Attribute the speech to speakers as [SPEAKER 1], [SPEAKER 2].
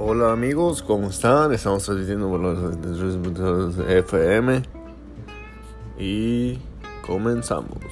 [SPEAKER 1] Hola amigos, ¿cómo están? Estamos transmitiendo por los FM y comenzamos.